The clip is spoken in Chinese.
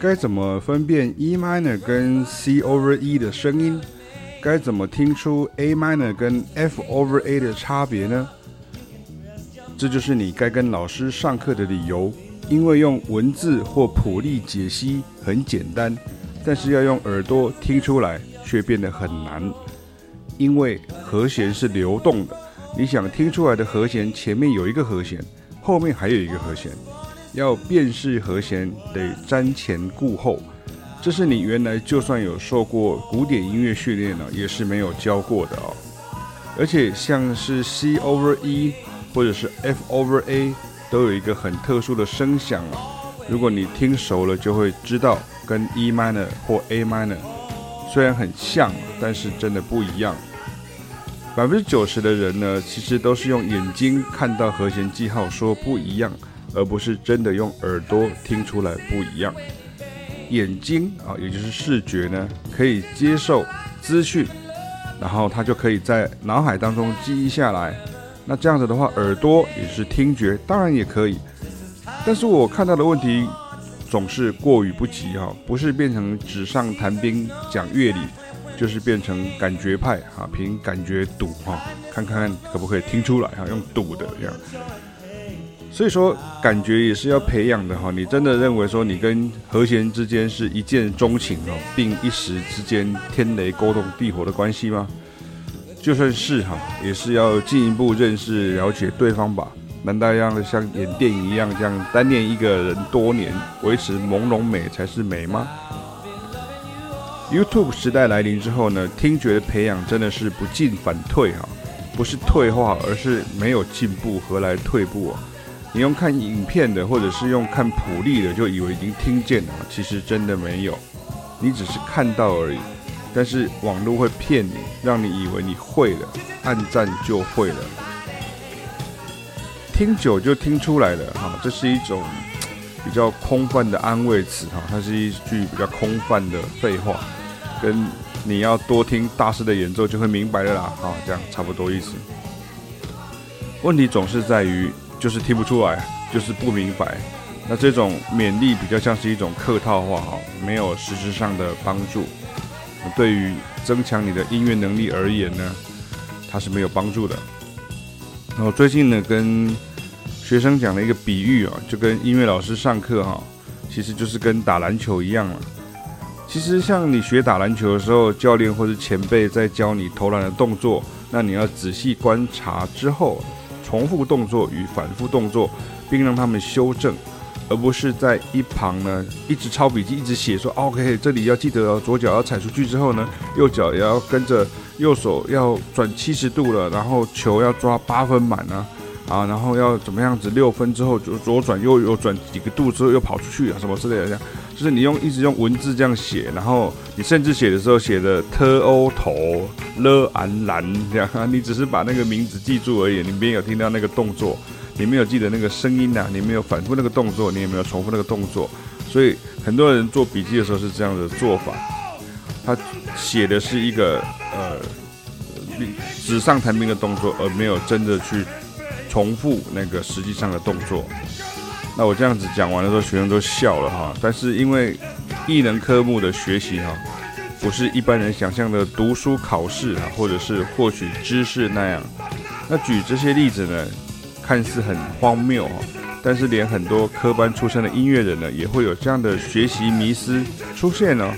该怎么分辨 E minor 跟 C over E 的声音？该怎么听出 A minor 跟 F over A 的差别呢？这就是你该跟老师上课的理由。因为用文字或谱例解析很简单，但是要用耳朵听出来却变得很难。因为和弦是流动的，你想听出来的和弦前面有一个和弦，后面还有一个和弦。要辨识和弦，得瞻前顾后，这是你原来就算有受过古典音乐训练了，也是没有教过的哦。而且像是 C over E 或者是 F over A，都有一个很特殊的声响啊。如果你听熟了，就会知道跟 E minor 或 A minor 虽然很像，但是真的不一样。百分之九十的人呢，其实都是用眼睛看到和弦记号说不一样。而不是真的用耳朵听出来不一样。眼睛啊，也就是视觉呢，可以接受资讯，然后它就可以在脑海当中记忆下来。那这样子的话，耳朵也是听觉，当然也可以。但是我看到的问题总是过于不及哈，不是变成纸上谈兵讲乐理，就是变成感觉派啊，凭感觉赌哈，看看可不可以听出来哈，用赌的这样。所以说，感觉也是要培养的哈。你真的认为说你跟和弦之间是一见钟情哦，并一时之间天雷勾动地火的关系吗？就算是哈，也是要进一步认识了解对方吧。难道要像演电影一样，这样单恋一个人多年，维持朦胧美才是美吗？YouTube 时代来临之后呢，听觉的培养真的是不进反退哈，不是退化，而是没有进步，何来退步啊？你用看影片的，或者是用看谱例的，就以为已经听见了，其实真的没有，你只是看到而已。但是网络会骗你，让你以为你会了，按赞就会了，听久就听出来了哈。这是一种比较空泛的安慰词哈，它是一句比较空泛的废话，跟你要多听大师的演奏就会明白了啦，哈，这样差不多意思。问题总是在于。就是听不出来，就是不明白。那这种勉励比较像是一种客套话哈，没有实质上的帮助。对于增强你的音乐能力而言呢，它是没有帮助的。然后最近呢，跟学生讲了一个比喻啊，就跟音乐老师上课哈，其实就是跟打篮球一样了。其实像你学打篮球的时候，教练或是前辈在教你投篮的动作，那你要仔细观察之后。重复动作与反复动作，并让他们修正，而不是在一旁呢一直抄笔记，一直写说 OK，这里要记得哦左脚要踩出去之后呢，右脚也要跟着右手要转七十度了，然后球要抓八分满啊，啊，然后要怎么样子六分之后就左转右右转几个度之后又跑出去啊，什么之类的这样。就是你用一直用文字这样写，然后你甚至写的时候写的特欧头了安兰这样，你只是把那个名字记住而已，你没有听到那个动作，你没有记得那个声音呐、你没有反复那个动作，你也没有重复那个动作，所以很多人做笔记的时候是这样的做法，他写的是一个呃纸上谈兵的动作，而没有真的去重复那个实际上的动作。那我这样子讲完的时候，学生都笑了哈。但是因为艺能科目的学习哈，不是一般人想象的读书考试啊，或者是获取知识那样。那举这些例子呢，看似很荒谬啊，但是连很多科班出身的音乐人呢，也会有这样的学习迷失出现呢。